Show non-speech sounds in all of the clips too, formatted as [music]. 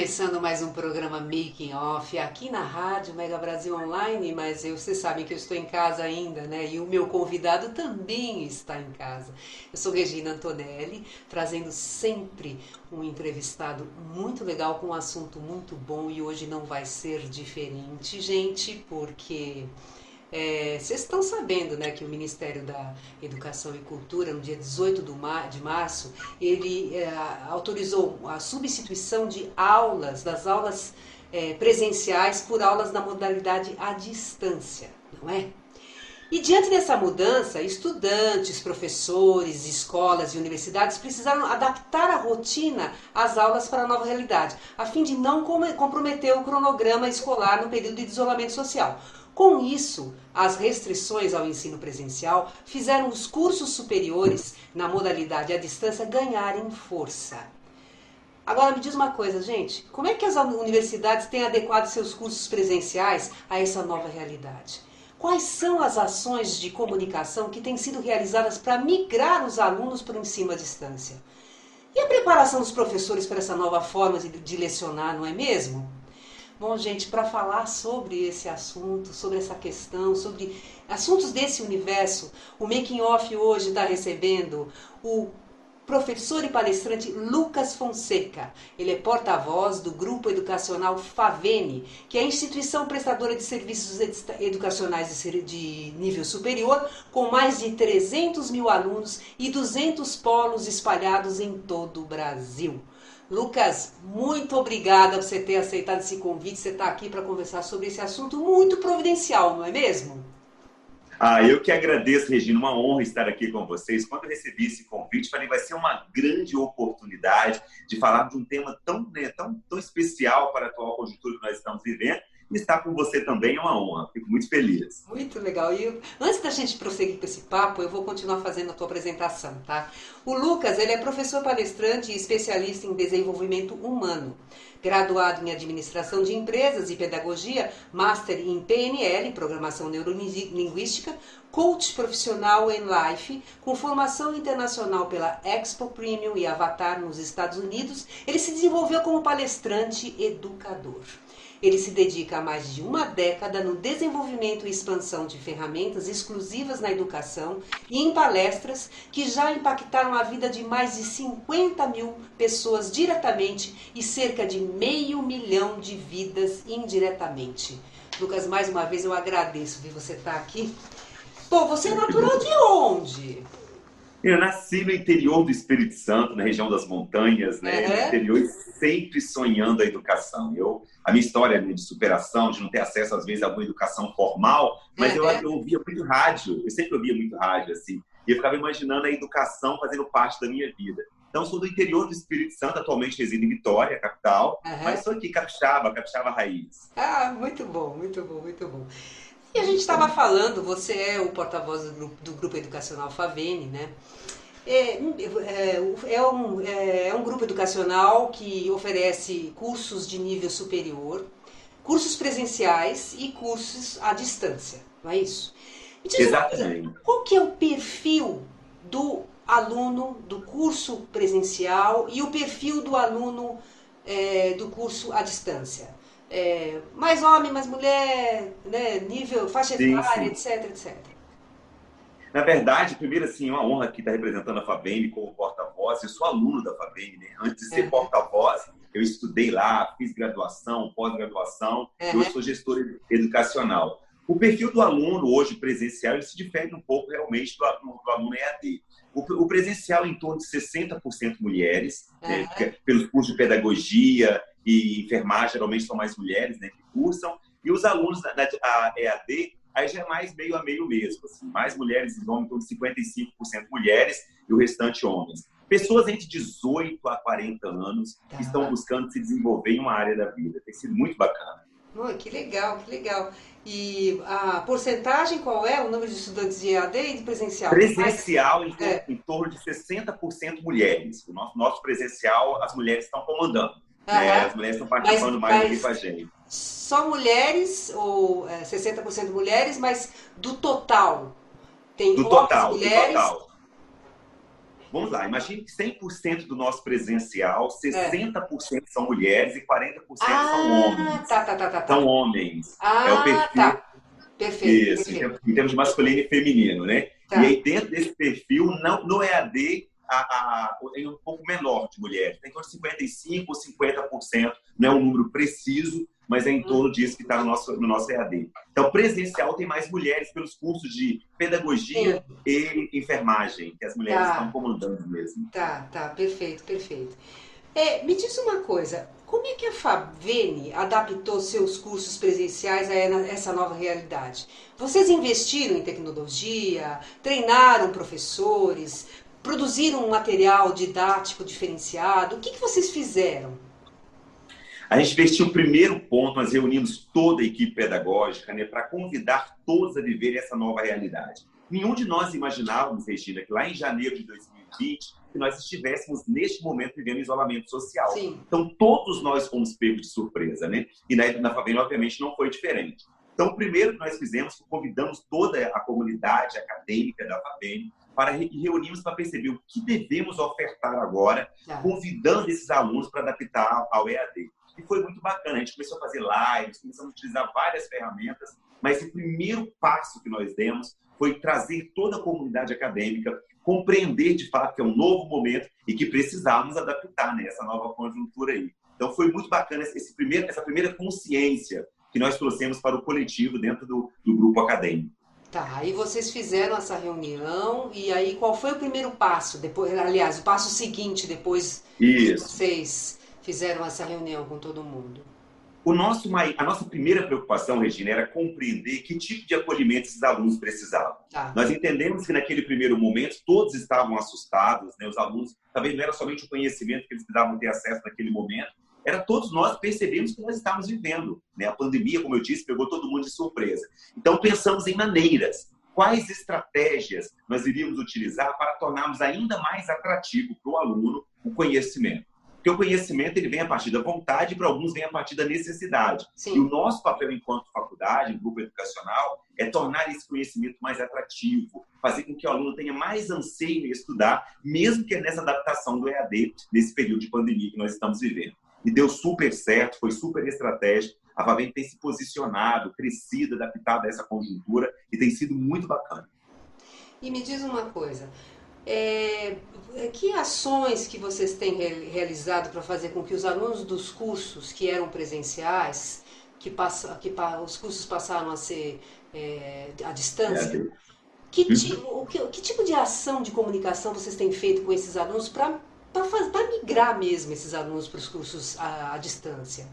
Começando mais um programa Making Off aqui na Rádio Mega Brasil Online, mas eu, vocês sabem que eu estou em casa ainda, né? E o meu convidado também está em casa. Eu sou Regina Antonelli, trazendo sempre um entrevistado muito legal com um assunto muito bom e hoje não vai ser diferente, gente, porque é, vocês estão sabendo né, que o Ministério da Educação e Cultura, no dia 18 de março, ele é, autorizou a substituição de aulas, das aulas é, presenciais, por aulas na modalidade à distância, não é? E diante dessa mudança, estudantes, professores, escolas e universidades precisaram adaptar a rotina às aulas para a nova realidade, a fim de não comprometer o cronograma escolar no período de isolamento social. Com isso, as restrições ao ensino presencial fizeram os cursos superiores na modalidade à distância ganharem força. Agora me diz uma coisa, gente, como é que as universidades têm adequado seus cursos presenciais a essa nova realidade? Quais são as ações de comunicação que têm sido realizadas para migrar os alunos para o ensino à distância? E a preparação dos professores para essa nova forma de lecionar, não é mesmo? Bom, gente, para falar sobre esse assunto, sobre essa questão, sobre assuntos desse universo, o Making Off hoje está recebendo o professor e palestrante Lucas Fonseca. Ele é porta-voz do Grupo Educacional Favene, que é a instituição prestadora de serviços educacionais de nível superior, com mais de 300 mil alunos e 200 polos espalhados em todo o Brasil. Lucas, muito obrigada por você ter aceitado esse convite. Você está aqui para conversar sobre esse assunto muito providencial, não é mesmo? Ah, eu que agradeço, Regina. Uma honra estar aqui com vocês. Quando eu recebi esse convite, falei vai ser uma grande oportunidade de falar de um tema tão, né, tão, tão especial para a atual conjuntura que nós estamos vivendo estar com você também é uma honra. Fico muito feliz. Muito legal. E antes da gente prosseguir com esse papo, eu vou continuar fazendo a tua apresentação, tá? O Lucas, ele é professor palestrante e especialista em desenvolvimento humano. Graduado em Administração de Empresas e Pedagogia, Master em PNL, Programação Neurolinguística, coach profissional em Life, com formação internacional pela Expo Premium e Avatar nos Estados Unidos, ele se desenvolveu como palestrante educador. Ele se dedica há mais de uma década no desenvolvimento e expansão de ferramentas exclusivas na educação e em palestras que já impactaram a vida de mais de 50 mil pessoas diretamente e cerca de meio milhão de vidas indiretamente. Lucas, mais uma vez eu agradeço de você estar aqui. Pô, você é natural de onde? Eu nasci no interior do Espírito Santo, na região das montanhas, né? Uhum. No interior, sempre sonhando a educação. Eu, a minha história né, de superação, de não ter acesso, às vezes, a alguma educação formal, mas uhum. eu, eu ouvia muito rádio, eu sempre ouvia muito rádio, assim. E eu ficava imaginando a educação fazendo parte da minha vida. Então, sou do interior do Espírito Santo, atualmente resido em Vitória, capital, uhum. mas sou aqui capixaba, capixaba raiz. Ah, muito bom, muito bom, muito bom. E a gente estava falando, você é o porta-voz do, do, Grupo Educacional Favene, né? É, é, é, um, é, é um grupo educacional que oferece cursos de nível superior, cursos presenciais e cursos à distância, não é isso? Exatamente. qual que é o perfil do aluno do curso presencial e o perfil do aluno é, do curso à distância? É, mais homem, mais mulher, né, nível, faixa etária, etc, etc. Na verdade, primeiro, assim, é uma honra aqui estar representando a Fabene como porta-voz. Eu sou aluno da Fabene, né? Antes de ser uhum. porta-voz, eu estudei lá, fiz graduação, pós-graduação, uhum. eu sou gestor educacional. O perfil do aluno hoje presencial ele se difere um pouco realmente do aluno, do aluno EAD. O, o presencial é em torno de 60% mulheres, né, pelos cursos de pedagogia, e enfermagem geralmente são mais mulheres né, que cursam, e os alunos da, da EAD aí já é mais meio a meio mesmo. Assim, mais mulheres e homens, então 55% mulheres e o restante homens. Pessoas entre 18 a 40 anos que tá. estão buscando se desenvolver em uma área da vida. Tem sido muito bacana. Que legal, que legal. E a porcentagem qual é? O número de estudantes de EAD e de presencial? Presencial em, é. em torno de 60% mulheres. O nosso, nosso presencial, as mulheres estão comandando. Né? As mulheres estão participando mas, mais mas... com a gente só mulheres, ou é, 60% mulheres, mas do total? Tem do total, mulheres? Do total. Vamos lá, imagine que 100% do nosso presencial, 60% é. são mulheres e 40% ah, são homens. Tá, tá, tá, tá, tá. São homens. Ah, é o perfil. Tá. Perfeito. Isso, perfeito. em termos de masculino e feminino, né? Tá. E aí, dentro desse perfil, não, no EAD, a, a, tem um pouco menor de mulheres. Tem em torno de 55% ou 50%, não é um número preciso, mas é em torno disso que está no nosso, no nosso EAD. Então, presencial tem mais mulheres pelos cursos de pedagogia Sim. e enfermagem, que as mulheres tá. estão comandando mesmo. Tá, tá, perfeito, perfeito. É, me diz uma coisa, como é que a Fabene adaptou seus cursos presenciais a essa nova realidade? Vocês investiram em tecnologia, treinaram professores, produziram um material didático diferenciado? O que, que vocês fizeram? A gente investiu o primeiro ponto, nós reunimos toda a equipe pedagógica né, para convidar todos a viver essa nova realidade. Nenhum de nós imaginávamos, Regina, que lá em janeiro de 2020, que nós estivéssemos neste momento vivendo isolamento social. Sim. Então, todos nós fomos pegos de surpresa, né? E na, na Favela, obviamente, não foi diferente. Então, o primeiro que nós fizemos foi convidamos toda a comunidade acadêmica da FABEM para reunirmos para perceber o que devemos ofertar agora, tá. convidando esses alunos para adaptar ao EAD. E foi muito bacana. A gente começou a fazer lives, começamos a utilizar várias ferramentas, mas o primeiro passo que nós demos foi trazer toda a comunidade acadêmica, compreender de fato que é um novo momento e que precisávamos adaptar né, essa nova conjuntura aí. Então foi muito bacana esse primeiro, essa primeira consciência que nós trouxemos para o coletivo dentro do, do grupo acadêmico. Tá, aí vocês fizeram essa reunião e aí qual foi o primeiro passo depois, aliás, o passo seguinte depois Isso. que vocês fizeram essa reunião com todo mundo? O nosso, a nossa primeira preocupação, Regina, era compreender que tipo de acolhimento esses alunos precisavam. Tá. Nós entendemos que naquele primeiro momento todos estavam assustados, né? os alunos, talvez não era somente o conhecimento que eles precisavam ter acesso naquele momento, era todos nós percebemos que nós estávamos vivendo. Né? A pandemia, como eu disse, pegou todo mundo de surpresa. Então pensamos em maneiras, quais estratégias nós iríamos utilizar para tornarmos ainda mais atrativo para o aluno o conhecimento. Porque o conhecimento ele vem a partir da vontade, e para alguns vem a partir da necessidade. Sim. E o nosso papel enquanto faculdade, grupo educacional, é tornar esse conhecimento mais atrativo, fazer com que o aluno tenha mais anseio em estudar, mesmo que nessa adaptação do EAD, nesse período de pandemia que nós estamos vivendo. E deu super certo, foi super estratégico. A Vavem tem se posicionado, crescido, adaptado a essa conjuntura e tem sido muito bacana. E me diz uma coisa, é, que ações que vocês têm realizado para fazer com que os alunos dos cursos que eram presenciais, que, passa, que os cursos passaram a ser é, à distância, é. que, tipo, que, que, tipo de ação de comunicação vocês têm feito com esses alunos para migrar mesmo esses alunos para os cursos à, à distância?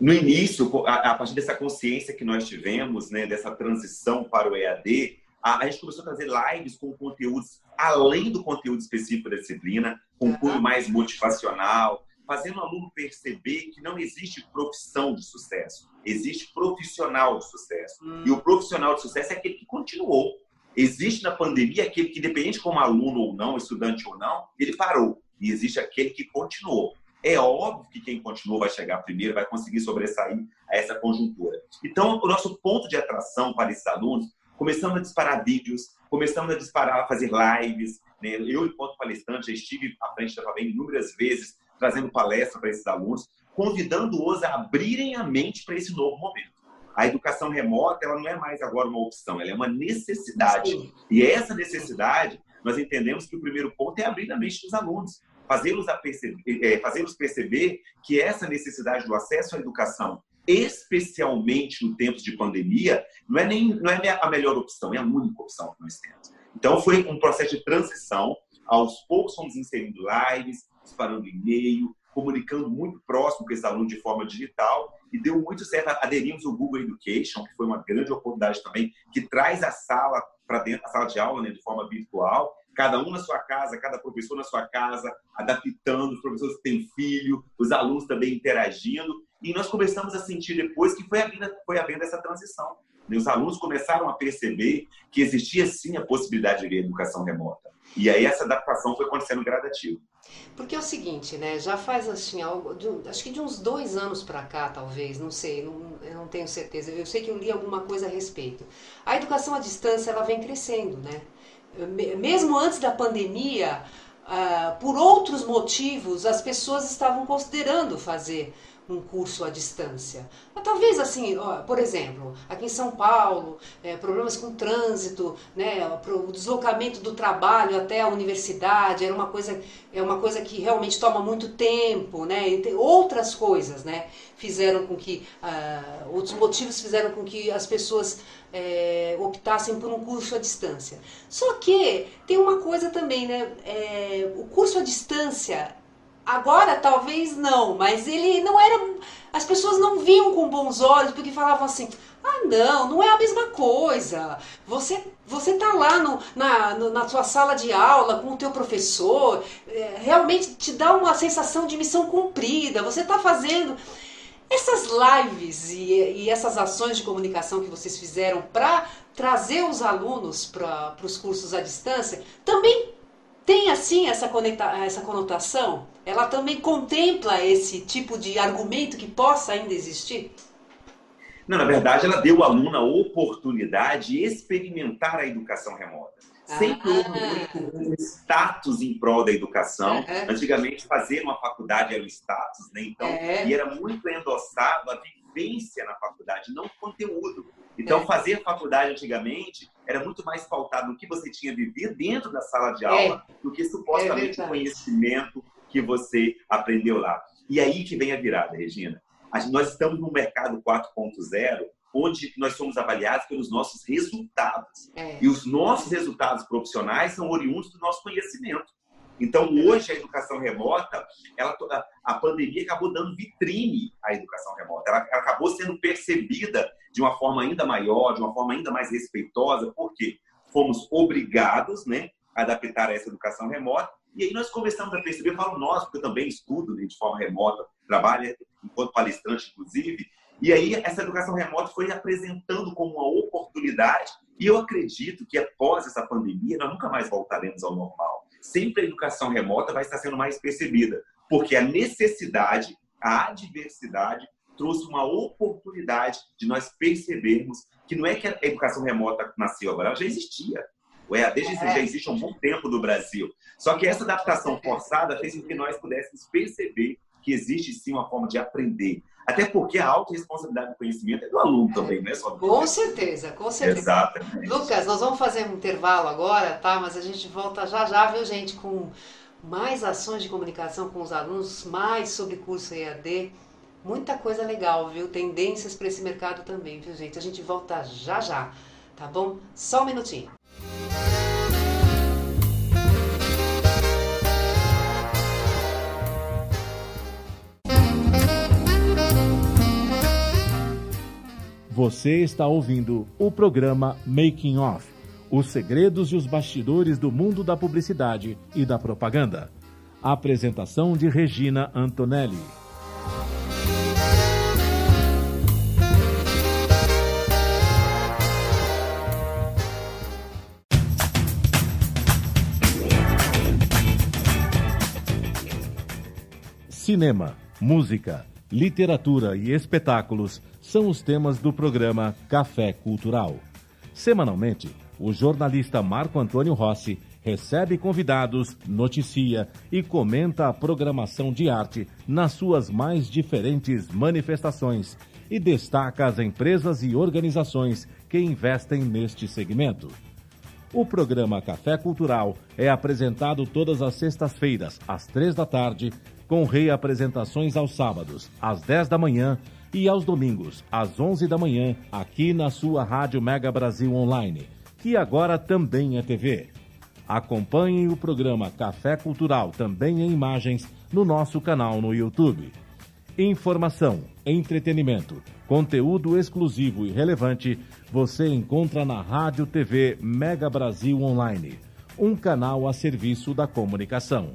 No início, a, a, partir dessa consciência que nós tivemos, né, dessa transição para o EAD, a, a gente começou a fazer lives com conteúdos além do conteúdo específico da disciplina, com um cunho mais motivacional, fazendo o aluno perceber que não existe profissão de sucesso, existe profissional de sucesso. Hum. E o profissional de sucesso é aquele que continuou. Existe na pandemia aquele que, independente como aluno ou não, estudante ou não, ele parou. E existe aquele que continuou. É óbvio que quem continuou vai chegar primeiro, vai conseguir sobressair a essa conjuntura. Então, o nosso ponto de atração para esses alunos começamos a disparar vídeos, começamos a disparar, a fazer lives. Né? Eu, enquanto palestrante, já estive à frente da Favem inúmeras vezes, trazendo palestra para esses alunos, convidando-os a abrirem a mente para esse novo momento. A educação remota, ela não é mais agora uma opção, ela é uma necessidade. Sim. E essa necessidade, nós entendemos que o primeiro ponto é abrir a mente dos alunos, fazê-los perceber, é, fazê perceber que essa necessidade do acesso à educação especialmente no tempos de pandemia, não é, nem, não é a melhor opção, é a única opção que nós temos. Então, foi um processo de transição. Aos poucos, fomos inserindo lives, disparando e-mail, comunicando muito próximo com esse aluno de forma digital e deu muito certo. Aderimos o Google Education, que foi uma grande oportunidade também, que traz a sala para dentro, a sala de aula, né, de forma virtual, cada um na sua casa, cada professor na sua casa, adaptando, os professores que têm filho, os alunos também interagindo. E nós começamos a sentir depois que foi havendo, foi havendo essa transição. Os alunos começaram a perceber que existia sim a possibilidade de educação remota. E aí essa adaptação foi acontecendo gradativo. Porque é o seguinte, né? Já faz assim, algo, de, acho que de uns dois anos para cá, talvez, não sei, não, eu não tenho certeza. Eu sei que eu li alguma coisa a respeito. A educação à distância ela vem crescendo, né? Mesmo antes da pandemia, uh, por outros motivos, as pessoas estavam considerando fazer um curso à distância. Talvez assim, ó, por exemplo, aqui em São Paulo, é, problemas com trânsito, né, o deslocamento do trabalho até a universidade era uma coisa, é uma coisa que realmente toma muito tempo, né, outras coisas, né, fizeram com que, uh, outros motivos fizeram com que as pessoas é, optassem por um curso à distância. Só que tem uma coisa também, né, é, o curso à distância Agora talvez não, mas ele não era. As pessoas não viam com bons olhos porque falavam assim: ah, não, não é a mesma coisa. Você você tá lá no, na, no, na sua sala de aula com o teu professor, é, realmente te dá uma sensação de missão cumprida. Você está fazendo essas lives e, e, essas ações de comunicação que vocês fizeram para trazer os alunos para os cursos à distância também tem assim essa, conecta, essa conotação? Ela também contempla esse tipo de argumento que possa ainda existir? Não, na verdade, ela deu ao aluno a oportunidade de experimentar a educação remota. Sempre houve ah. muito um status em prol da educação. Uhum. Antigamente, fazer uma faculdade era um status, né? Então, é. e era muito endossado a vivência na faculdade, não o conteúdo. Então, é. fazer faculdade antigamente era muito mais pautado no que você tinha vivido dentro da sala de aula é. do que supostamente o conhecimento que você aprendeu lá. E aí que vem a virada, Regina. Nós estamos no mercado 4.0, onde nós somos avaliados pelos nossos resultados. É. E os nossos resultados profissionais são oriundos do nosso conhecimento. Então, hoje, a educação remota, ela, a pandemia acabou dando vitrine à educação remota. Ela, ela, acabou sendo percebida de uma forma ainda maior, de uma forma ainda mais respeitosa, porque fomos obrigados né, a adaptar essa educação remota. E aí nós começamos a perceber, eu falo nós, porque eu também estudo né, de forma remota, trabalho enquanto palestrante, inclusive, e aí essa educação remota foi apresentando como uma oportunidade, e eu acredito que após essa pandemia nós nunca mais voltaremos ao normal sempre a educação remota vai estar sendo mais percebida, porque a necessidade, a adversidade trouxe uma oportunidade de nós percebermos que não é que a educação remota nasceu agora, ela já existia. O EAD já, já existe há um bom tempo no Brasil. Só que essa adaptação forçada fez com que nós pudéssemos perceber que existe sim uma forma de aprender. Até porque a autorresponsabilidade do conhecimento é do aluno também, não é só do Com certeza, com certeza. Exatamente. Lucas, nós vamos fazer um intervalo agora, tá? Mas a gente volta já já, viu, gente, com mais ações de comunicação com os alunos, mais sobre curso EAD. Muita coisa legal, viu? Tendências para esse mercado também, viu, gente? A gente volta já já, tá bom? Só um minutinho. Você está ouvindo o programa Making Off os segredos e os bastidores do mundo da publicidade e da propaganda. apresentação de Regina Antonelli. Cinema, música, literatura e espetáculos são os temas do programa Café Cultural. Semanalmente, o jornalista Marco Antônio Rossi recebe convidados, noticia e comenta a programação de arte nas suas mais diferentes manifestações e destaca as empresas e organizações que investem neste segmento. O programa Café Cultural é apresentado todas as sextas-feiras, às três da tarde, com reapresentações aos sábados, às dez da manhã e aos domingos, às 11 da manhã, aqui na sua Rádio Mega Brasil Online, que agora também é TV. Acompanhe o programa Café Cultural, também em imagens, no nosso canal no YouTube. Informação, entretenimento, conteúdo exclusivo e relevante você encontra na Rádio TV Mega Brasil Online, um canal a serviço da comunicação.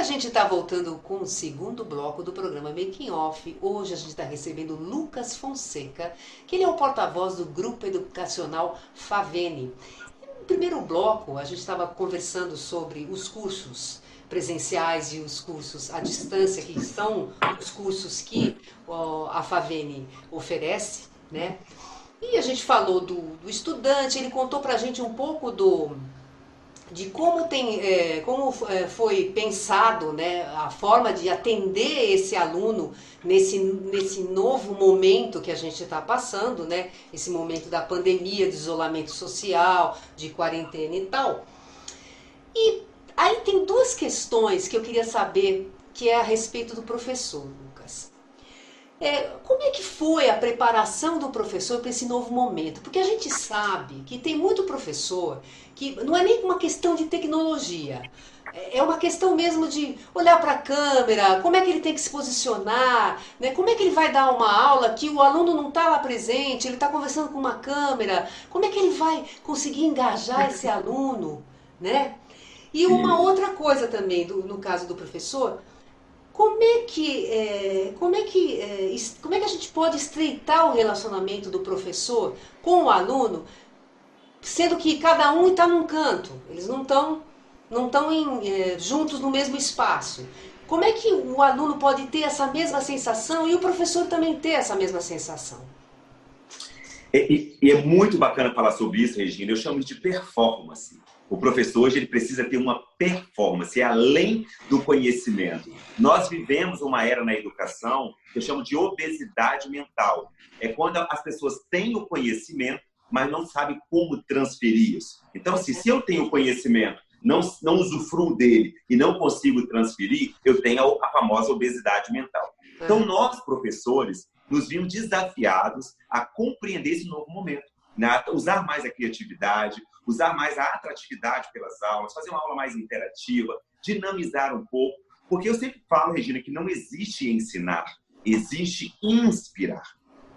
A gente está voltando com o segundo bloco do programa Making Off. Hoje a gente está recebendo Lucas Fonseca, que ele é o porta-voz do Grupo Educacional Favene. No primeiro bloco, a gente estava conversando sobre os cursos presenciais e os cursos à distância, que são os cursos que ó, a Favene oferece, né? E a gente falou do, do estudante, ele contou para a gente um pouco do, de como tem é, como é, foi pensado né, a forma de atender esse aluno nesse, nesse novo momento que a gente está passando, né, esse momento da pandemia, de isolamento social, de quarentena e tal. E aí tem duas questões que eu queria saber, que é a respeito do professor. É, como é que foi a preparação do professor para esse novo momento? Porque a gente sabe que tem muito professor que não é nem uma questão de tecnologia. É uma questão mesmo de olhar para a câmera, como é que ele tem que se posicionar, né? como é que ele vai dar uma aula que o aluno não está lá presente, ele está conversando com uma câmera, como é que ele vai conseguir engajar esse aluno, né? E uma outra coisa também, do, no caso do professor, como é que é, como é que é, como é que a gente pode estreitar o relacionamento do professor com o aluno sendo que cada um está num canto, eles não estão não estão é, juntos no mesmo espaço. Como é que o aluno pode ter essa mesma sensação e o professor também ter essa mesma sensação? E, e, é muito bacana falar sobre isso, Regina. Eu chamo de performance. O professor hoje ele precisa ter uma performance, é além do conhecimento. Nós vivemos uma era na educação que eu chamo de obesidade mental. É quando as pessoas têm o conhecimento, mas não sabe como transferir isso. Então, assim, se eu tenho conhecimento, não, não usufruo dele e não consigo transferir, eu tenho a, a famosa obesidade mental. Então, nós, professores, nos vimos desafiados a compreender esse novo momento, né? usar mais a criatividade, usar mais a atratividade pelas aulas, fazer uma aula mais interativa, dinamizar um pouco, porque eu sempre falo, Regina, que não existe ensinar, existe inspirar.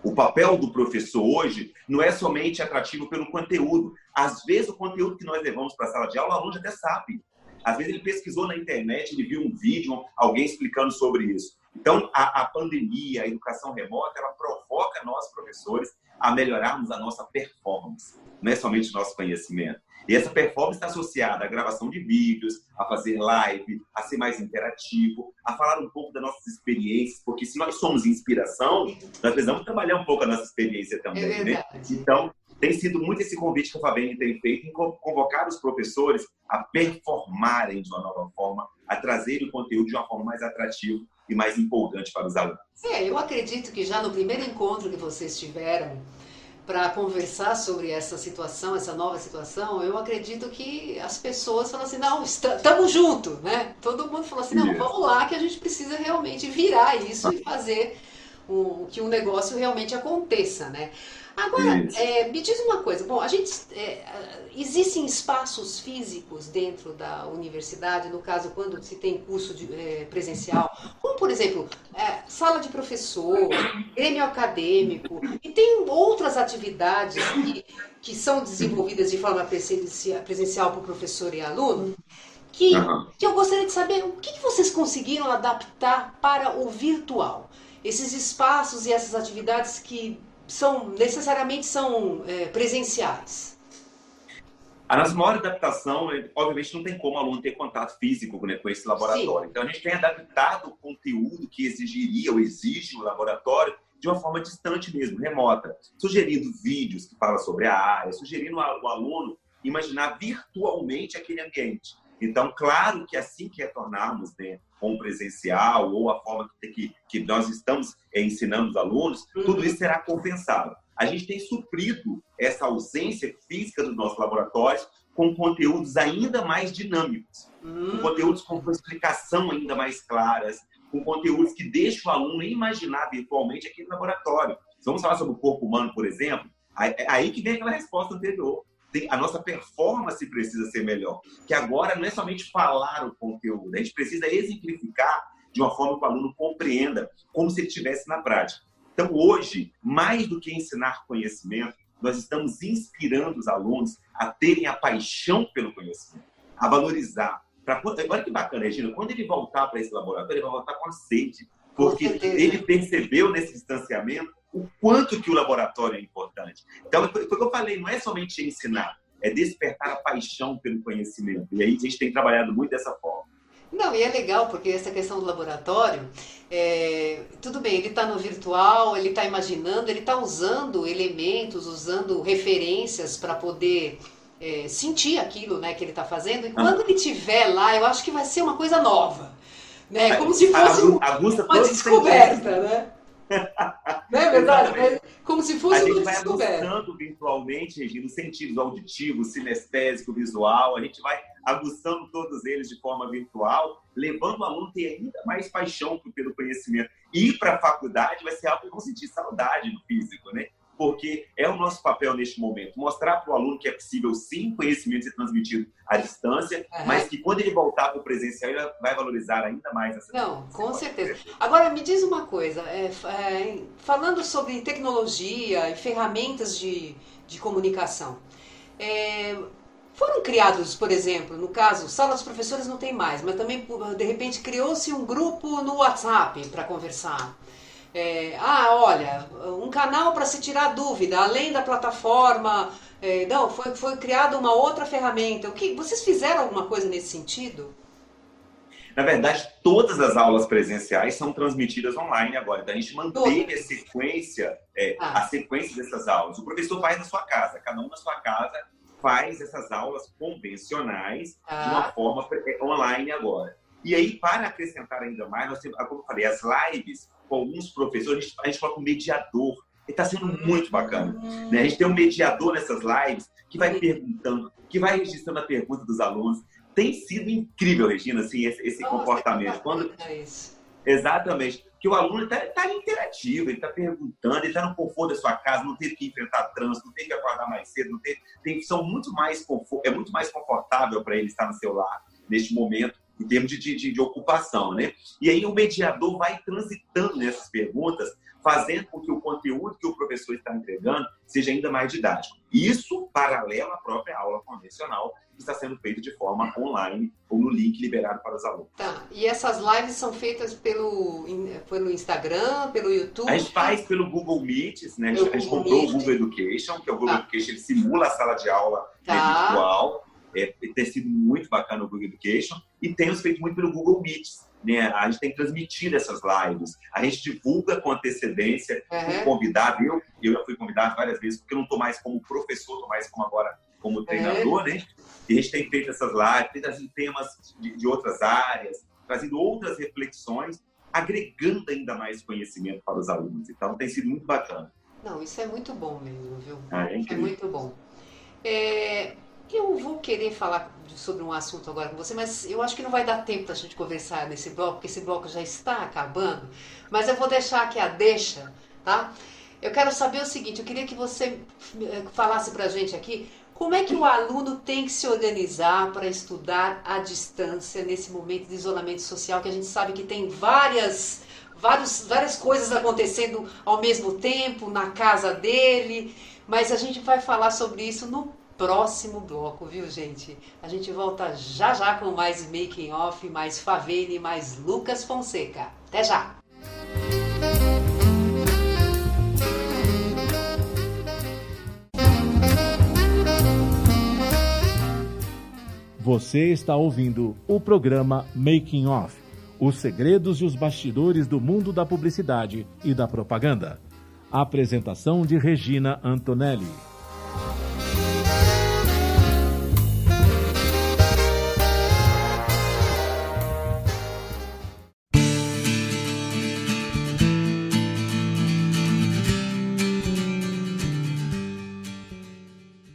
O papel do professor hoje não é somente atrativo pelo conteúdo. Às vezes, o conteúdo que nós levamos para a sala de aula, o aluno até sabe. Às vezes, ele pesquisou na internet, ele viu um vídeo, alguém explicando sobre isso. Então, a, a pandemia, a educação remota, ela provoca nós, professores, a melhorarmos a nossa performance. Não é somente o nosso conhecimento. E essa performance está associada à gravação de vídeos, a fazer live, a ser mais interativo, a falar um pouco das nossas experiências, porque se nós somos inspiração, nós precisamos trabalhar um pouco a nossa experiência também, é né? Então, tem sido muito esse convite que a Fabene tem feito em convocar os professores a performarem de uma nova forma, a trazerem o conteúdo de uma forma mais atrativa e mais empolgante para os alunos. É, eu acredito que já no primeiro encontro que vocês tiveram, para conversar sobre essa situação, essa nova situação, eu acredito que as pessoas falam assim, não, estamos juntos, né? Todo mundo falou assim, não, vamos lá que a gente precisa realmente virar isso e fazer o, que o negócio realmente aconteça, né? Agora, é, me diz uma coisa. Bom, a gente é, existem espaços físicos dentro da universidade, no caso quando se tem curso de, é, presencial, como por exemplo é, sala de professor, grêmio acadêmico, e tem outras atividades que, que são desenvolvidas de forma presencial para o professor e aluno. Que, uhum. que eu gostaria de saber o que, que vocês conseguiram adaptar para o virtual. Esses espaços e essas atividades que são necessariamente são é, presenciais? A nossa maior adaptação, é, obviamente, não tem como o aluno ter contato físico né, com esse laboratório. Sim. Então, a gente tem adaptado o conteúdo que exigiria ou exige o laboratório de uma forma distante mesmo, remota, sugerindo vídeos que falam sobre a área, sugerindo ao aluno imaginar virtualmente aquele ambiente. Então, claro que assim que retornarmos né, com o presencial ou a forma que, que nós estamos é, ensinando os alunos, uhum. tudo isso será compensado. A gente tem suprido essa ausência física dos nossos laboratórios com conteúdos ainda mais dinâmicos, uhum. com conteúdos com uma explicação ainda mais claras, com conteúdos que deixam o aluno imaginar virtualmente aquele laboratório. Vamos falar sobre o corpo humano, por exemplo, é aí que vem aquela resposta anterior tem, a nossa performance precisa ser melhor. Que agora não é somente falar o conteúdo, a gente precisa exemplificar de uma forma que o aluno compreenda, como se ele estivesse na prática. Então, hoje, mais do que ensinar conhecimento, nós estamos inspirando os alunos a terem a paixão pelo conhecimento, a valorizar. Pra, olha que bacana, Regina, quando ele voltar para esse laboratório, ele vai voltar com a sede, porque ele percebeu nesse distanciamento o quanto que o laboratório é importante. Então, foi o que eu falei, não é somente ensinar, é despertar a paixão pelo conhecimento. E aí a gente tem trabalhado muito dessa forma. Não, e é legal porque essa questão do laboratório, é, tudo bem, ele está no virtual, ele está imaginando, ele está usando elementos, usando referências para poder é, sentir aquilo né, que ele está fazendo. E ah. quando ele estiver lá, eu acho que vai ser uma coisa nova. Né? Como se fosse a, a, a uma descoberta, né? Não é verdade? É como se fosse a gente vai aguçando virtualmente, Regina, os sentidos auditivo, sinestésico, visual. A gente vai aguçando todos eles de forma virtual, levando o aluno a ter ainda mais paixão pelo conhecimento. Ir para a faculdade vai ser algo que vão sentir saudade no físico, né? Porque é o nosso papel neste momento mostrar para o aluno que é possível sim conhecimento ser transmitido à distância, uhum. mas que quando ele voltar para o presencial ele vai valorizar ainda mais essa Não, com certeza. Agora me diz uma coisa, é, é, falando sobre tecnologia e ferramentas de, de comunicação, é, foram criados, por exemplo, no caso, sala dos professores não tem mais, mas também de repente criou-se um grupo no WhatsApp para conversar. É, ah, olha, um canal para se tirar dúvida, além da plataforma. É, não, foi, foi criada uma outra ferramenta. O que Vocês fizeram alguma coisa nesse sentido? Na verdade, todas as aulas presenciais são transmitidas online agora. Então, a gente mantém a sequência, é, ah. a sequência dessas aulas. O professor faz na sua casa, cada um na sua casa faz essas aulas convencionais ah. de uma forma é, online agora. E aí, para acrescentar ainda mais, nós temos, como eu falei, as lives com alguns professores, a gente, a gente coloca um mediador. E está sendo muito bacana. Né? A gente tem um mediador nessas lives que vai perguntando, que vai registrando a pergunta dos alunos. Tem sido incrível, Regina, assim, esse, esse Nossa, comportamento. Quando... Exatamente. Que o aluno está tá interativo, ele está perguntando, ele está no conforto da sua casa, não teve que enfrentar trânsito, não teve que acordar mais cedo, não teve, tem, são muito mais confort, é muito mais confortável para ele estar no seu lar neste momento em termos de, de, de, ocupação, né? E aí o mediador vai transitando nessas perguntas, fazendo com que o conteúdo que o professor está entregando seja ainda mais didático. Isso paralelo à própria aula convencional, que está sendo feita de forma online ou no link liberado para os alunos. Tá. E essas lives são feitas pelo, pelo Instagram, pelo YouTube? A gente faz pelo Google Meet, né? a gente comprou Meet. o Google Education, que é o Google tá. Education, ele simula a sala de aula tá. virtual é, tem sido muito bacana o Google Education e temos feito muito pelo Google Meet. Né? A gente tem transmitido essas lives, a gente divulga com antecedência uhum. o convidado. Eu, eu já fui convidado várias vezes, porque eu não estou mais como professor, estou mais como agora como treinador, uhum. né? E a gente tem feito essas lives, tem trazido temas de, de outras áreas, trazendo outras reflexões, agregando ainda mais conhecimento para os alunos. Então tem sido muito bacana. Não, isso é muito bom mesmo, viu? Ah, é, é, muito bom. É, eu vou querer falar sobre um assunto agora com você, mas eu acho que não vai dar tempo da gente conversar nesse bloco, porque esse bloco já está acabando. Mas eu vou deixar aqui a deixa, tá? eu quero saber o seguinte, eu queria que você eh, falasse para a gente aqui como é que o aluno tem que se organizar para estudar à distância nesse momento de isolamento social que a gente sabe que tem várias, vários, várias coisas acontecendo ao mesmo tempo na casa dele, mas a gente vai falar sobre isso no próximo bloco, viu, gente? A gente volta já já com mais making off, mais Favene, mais Lucas Fonseca. Até já. Você está ouvindo o programa Making Off, os segredos e os bastidores do mundo da publicidade e da propaganda. Apresentação de Regina Antonelli.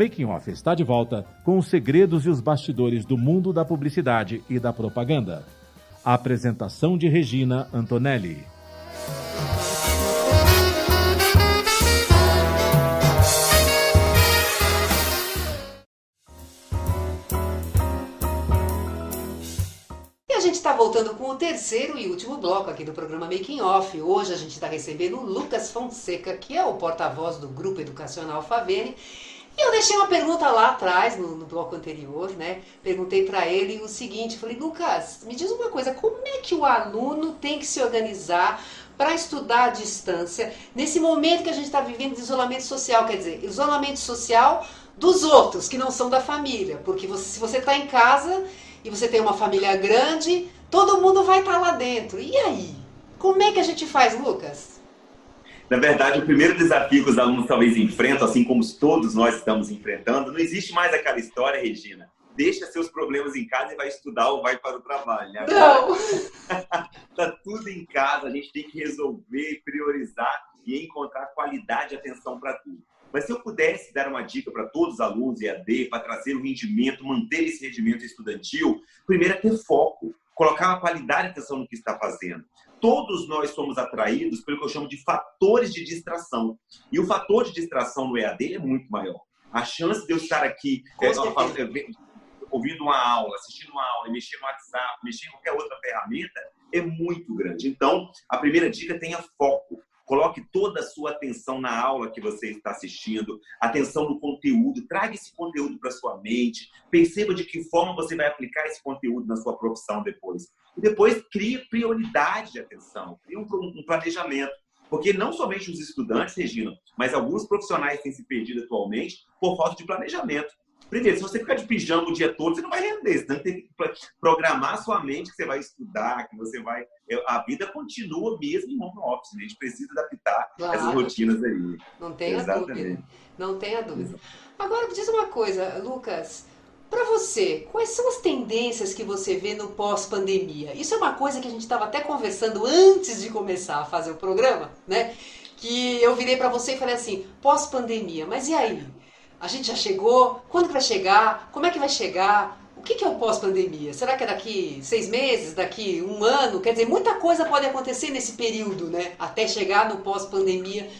Making Off está de volta com os segredos e os bastidores do mundo da publicidade e da propaganda. A apresentação de Regina Antonelli. Está voltando com o terceiro e último bloco aqui do programa Making Off. Hoje a gente está recebendo o Lucas Fonseca, que é o porta-voz do Grupo Educacional Favene e eu deixei uma pergunta lá atrás, no, no bloco anterior, né? Perguntei para ele o seguinte, falei, Lucas, me diz uma coisa, como é que o aluno tem que se organizar para estudar à distância nesse momento que a gente está vivendo de isolamento social, quer dizer, isolamento social dos outros, que não são da família, porque você, se você está em casa e você tem uma família grande, todo mundo vai estar tá lá dentro. E aí? Como é que a gente faz, Lucas? Na verdade, o primeiro desafio que os alunos talvez enfrentam, assim como todos nós estamos enfrentando, não existe mais aquela história, Regina. Deixa seus problemas em casa e vai estudar ou vai para o trabalho. Né? Não! [laughs] tá tudo em casa, a gente tem que resolver, priorizar e encontrar qualidade e atenção para tudo. Mas se eu pudesse dar uma dica para todos os alunos EAD, para trazer o rendimento, manter esse rendimento estudantil, primeiro é ter foco, colocar uma qualidade e atenção no que está fazendo todos nós somos atraídos pelo que eu chamo de fatores de distração. E o fator de distração no EAD é muito maior. A chance de eu estar aqui é, ouvindo uma aula, assistindo uma aula, mexer no WhatsApp, mexer em qualquer outra ferramenta é muito grande. Então, a primeira dica tenha foco. Coloque toda a sua atenção na aula que você está assistindo, atenção no conteúdo, traga esse conteúdo para sua mente, perceba de que forma você vai aplicar esse conteúdo na sua profissão depois. E depois crie prioridade de atenção, crie um, um planejamento. Porque não somente os estudantes, Regina, mas alguns profissionais têm se perdido atualmente por falta de planejamento. Primeiro, se você ficar de pijama o dia todo, você não vai render. Você tem que programar sua mente que você vai estudar, que você vai. É, a vida continua mesmo em home office. Né? A gente precisa adaptar claro. essas rotinas aí. Não tenha Exatamente. dúvida. Não tenha dúvida. Agora, me diz uma coisa, Lucas. Para você, quais são as tendências que você vê no pós-pandemia? Isso é uma coisa que a gente estava até conversando antes de começar a fazer o programa, né? Que eu virei para você e falei assim: pós-pandemia, mas e aí? A gente já chegou? Quando que vai chegar? Como é que vai chegar? O que, é o pós-pandemia? Será que é daqui seis meses, daqui um ano? Quer dizer, muita coisa pode acontecer nesse período, né? Até chegar no pós-pandemia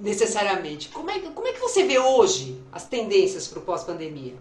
necessariamente. Como é, como é que você vê hoje as tendências para o pós-pandemia?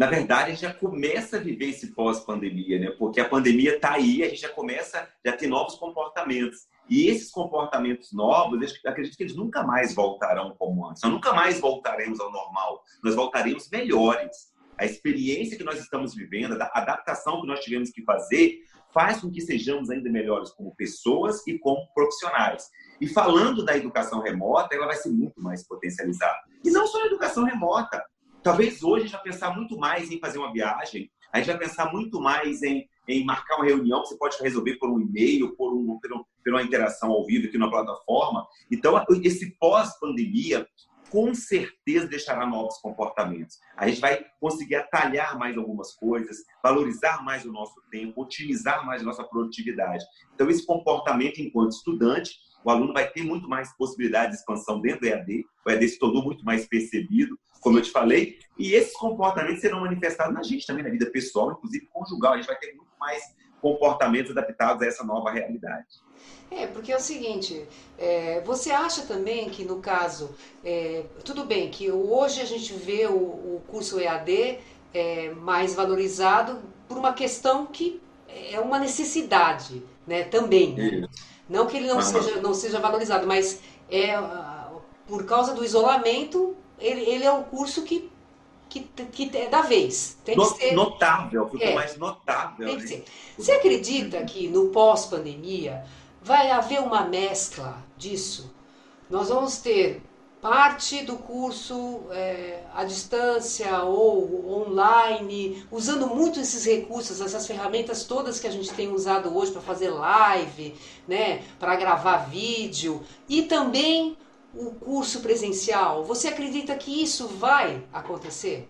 Na verdade, a gente já começa a viver esse pós-pandemia, né? Porque a pandemia está aí, a gente já começa, já tem novos comportamentos. E esses comportamentos novos, eu acredito que eles nunca mais voltarão como antes. Nós nunca mais voltaremos ao normal. Nós voltaremos melhores. A experiência que nós estamos vivendo, a adaptação que nós tivemos que fazer, faz com que sejamos ainda melhores como pessoas e como profissionais. E falando da educação remota, ela vai ser muito mais potencializada. E não só a educação remota. Talvez hoje a gente vai pensar muito mais em fazer uma viagem, a gente vai pensar muito mais em, em marcar uma reunião que você pode resolver por um e-mail, por, um, por, um, por uma interação ao vivo aqui na plataforma. Então, esse pós-pandemia com certeza deixará novos comportamentos. A gente vai conseguir atalhar mais algumas coisas, valorizar mais o nosso tempo, otimizar mais a nossa produtividade. Então, esse comportamento enquanto estudante, o aluno vai ter muito mais possibilidade de expansão dentro do EAD, o EAD se tornou muito mais percebido, como eu te falei, e esses comportamentos serão manifestados na gente também, na vida pessoal, inclusive conjugal. A gente vai ter muito mais comportamentos adaptados a essa nova realidade. É, porque é o seguinte, é, você acha também que no caso, é, tudo bem que hoje a gente vê o, o curso EAD é, mais valorizado por uma questão que é uma necessidade, né, também. Né? Não que ele não, seja, não seja valorizado, mas é, por causa do isolamento, ele, ele é um curso que que, que é da vez. Tem que ser notável, ficou é, mais notável. Tem que ser. Você acredita que no pós-pandemia vai haver uma mescla disso? Nós vamos ter parte do curso é, à distância ou online, usando muito esses recursos, essas ferramentas todas que a gente tem usado hoje para fazer live, né, para gravar vídeo e também o curso presencial. Você acredita que isso vai acontecer?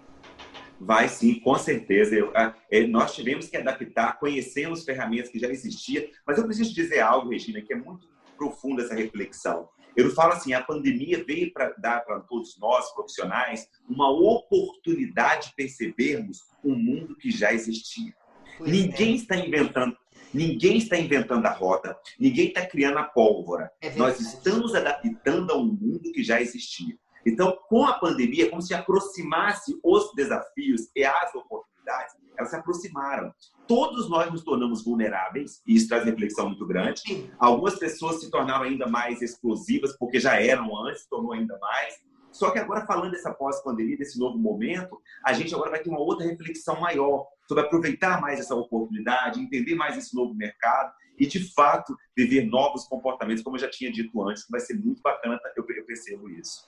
Vai sim, com certeza. Eu, a, é, nós tivemos que adaptar, conhecendo as ferramentas que já existiam, mas eu preciso dizer algo, Regina, que é muito profunda essa reflexão. Eu falo assim, a pandemia veio para dar para todos nós, profissionais, uma oportunidade de percebermos um mundo que já existia. Pois Ninguém é. está inventando Ninguém está inventando a roda, ninguém está criando a pólvora. É Nós estamos adaptando a um mundo que já existia. Então, com a pandemia, como se aproximasse os desafios e as oportunidades, elas se aproximaram. Todos nós nos tornamos vulneráveis, e isso traz reflexão muito grande. Algumas pessoas se tornaram ainda mais explosivas, porque já eram antes, tornou ainda mais. Só que agora, falando dessa pós-pandemia, desse novo momento, a gente agora vai ter uma outra reflexão maior sobre aproveitar mais essa oportunidade, entender mais esse novo mercado e, de fato, viver novos comportamentos, como eu já tinha dito antes, que vai ser muito bacana, eu percebo isso.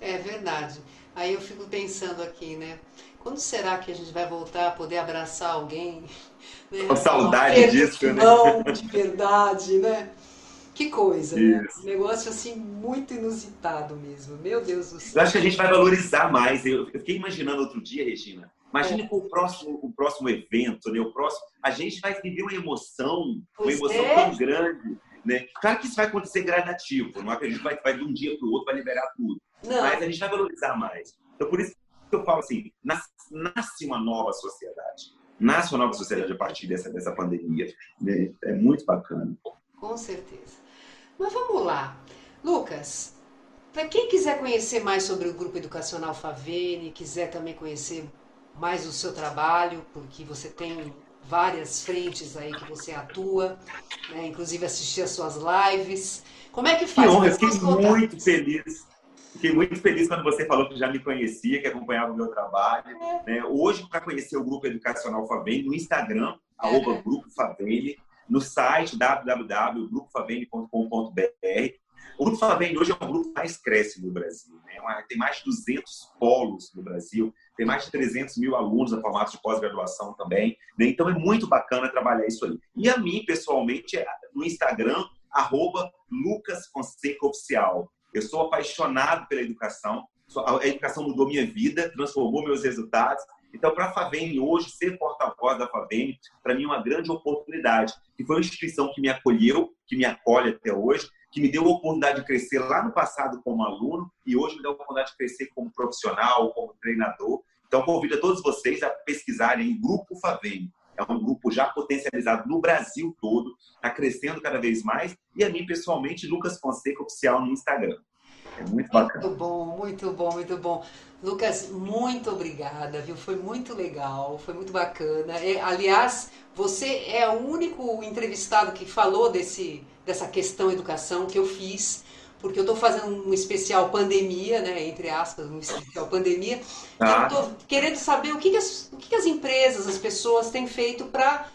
É verdade. Aí eu fico pensando aqui, né? Quando será que a gente vai voltar a poder abraçar alguém? [laughs] Né? Com saudade disso, né? Não, de verdade, né? Que coisa, né? Um negócio assim muito inusitado mesmo. Meu Deus do céu. Eu acho que a gente vai valorizar mais. Eu fiquei imaginando outro dia, Regina. Imagine é. com o próximo, o próximo evento, né? O próximo, a gente vai viver uma emoção, pois uma emoção é. tão grande, né? Claro que isso vai acontecer gradativo. Não acredito que vai, vai de um dia para o outro vai liberar tudo. Não. Mas a gente vai valorizar mais. Então por isso que eu falo assim, nasce, nasce uma nova sociedade. Nasce uma nova sociedade a partir dessa, dessa pandemia. Né? É muito bacana. Com certeza. Mas vamos lá. Lucas, para quem quiser conhecer mais sobre o Grupo Educacional Favene, quiser também conhecer mais o seu trabalho, porque você tem várias frentes aí que você atua, né? inclusive assistir as suas lives. Como é que faz? Que honra, eu fiquei muito feliz. Fiquei muito feliz quando você falou que já me conhecia, que acompanhava o meu trabalho. É. Né? Hoje, para conhecer o Grupo Educacional Favene, no Instagram, é. arroba Grupo Favene, no site www.grupofavene.com.br. O Grupo Favem hoje é o grupo que mais cresce no Brasil. Né? Tem mais de 200 polos no Brasil, tem mais de 300 mil alunos a formato de pós-graduação também. Né? Então é muito bacana trabalhar isso aí. E a mim, pessoalmente, é no Instagram, arroba Lucas Fonseca Oficial. Eu sou apaixonado pela educação. A educação mudou minha vida, transformou meus resultados. Então, para a Favene hoje, ser porta-voz da Favene, para mim é uma grande oportunidade. Que foi uma instituição que me acolheu, que me acolhe até hoje, que me deu a oportunidade de crescer lá no passado como aluno e hoje me deu a oportunidade de crescer como profissional, como treinador. Então, convido a todos vocês a pesquisarem o Grupo Favene. É um grupo já potencializado no Brasil todo, está crescendo cada vez mais. E a mim, pessoalmente, Lucas Fonseca Oficial no Instagram. É muito bacana. Muito bom, muito bom, muito bom. Lucas, muito obrigada, viu? Foi muito legal, foi muito bacana. É, aliás, você é o único entrevistado que falou desse, dessa questão educação que eu fiz, porque eu estou fazendo um especial pandemia, né? Entre aspas, um especial pandemia. Ah. E eu estou querendo saber o que, que, as, o que, que as empresas, as pessoas têm feito para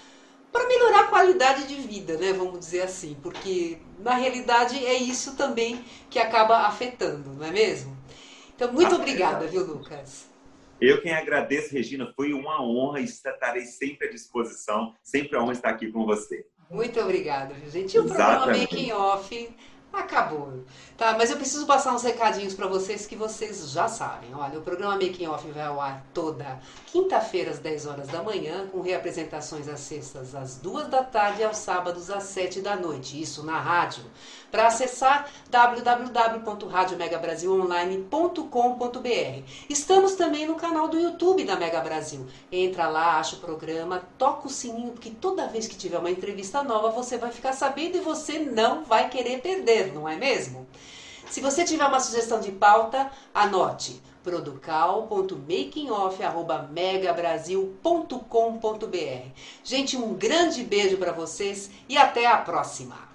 para melhorar a qualidade de vida, né? Vamos dizer assim, porque na realidade é isso também que acaba afetando, não é mesmo? Então, muito ah, obrigada, viu, Lucas? Eu quem agradeço, Regina. Foi uma honra e estarei sempre à disposição. Sempre a honra estar aqui com você. Muito obrigada, viu, gente? E o programa Making Off acabou. Tá, mas eu preciso passar uns recadinhos para vocês que vocês já sabem. Olha, o programa Making Off vai ao ar toda quinta-feira às 10 horas da manhã, com reapresentações às sextas às 2 da tarde e aos sábados às 7 da noite. Isso na rádio. Para acessar www.radiomegabrasilonline.com.br. Estamos também no canal do YouTube da Mega Brasil. Entra lá, acha o programa, toca o sininho, porque toda vez que tiver uma entrevista nova, você vai ficar sabendo e você não vai querer perder, não é mesmo? Se você tiver uma sugestão de pauta, anote producal.makingoff@megabrasil.com.br. Gente, um grande beijo para vocês e até a próxima.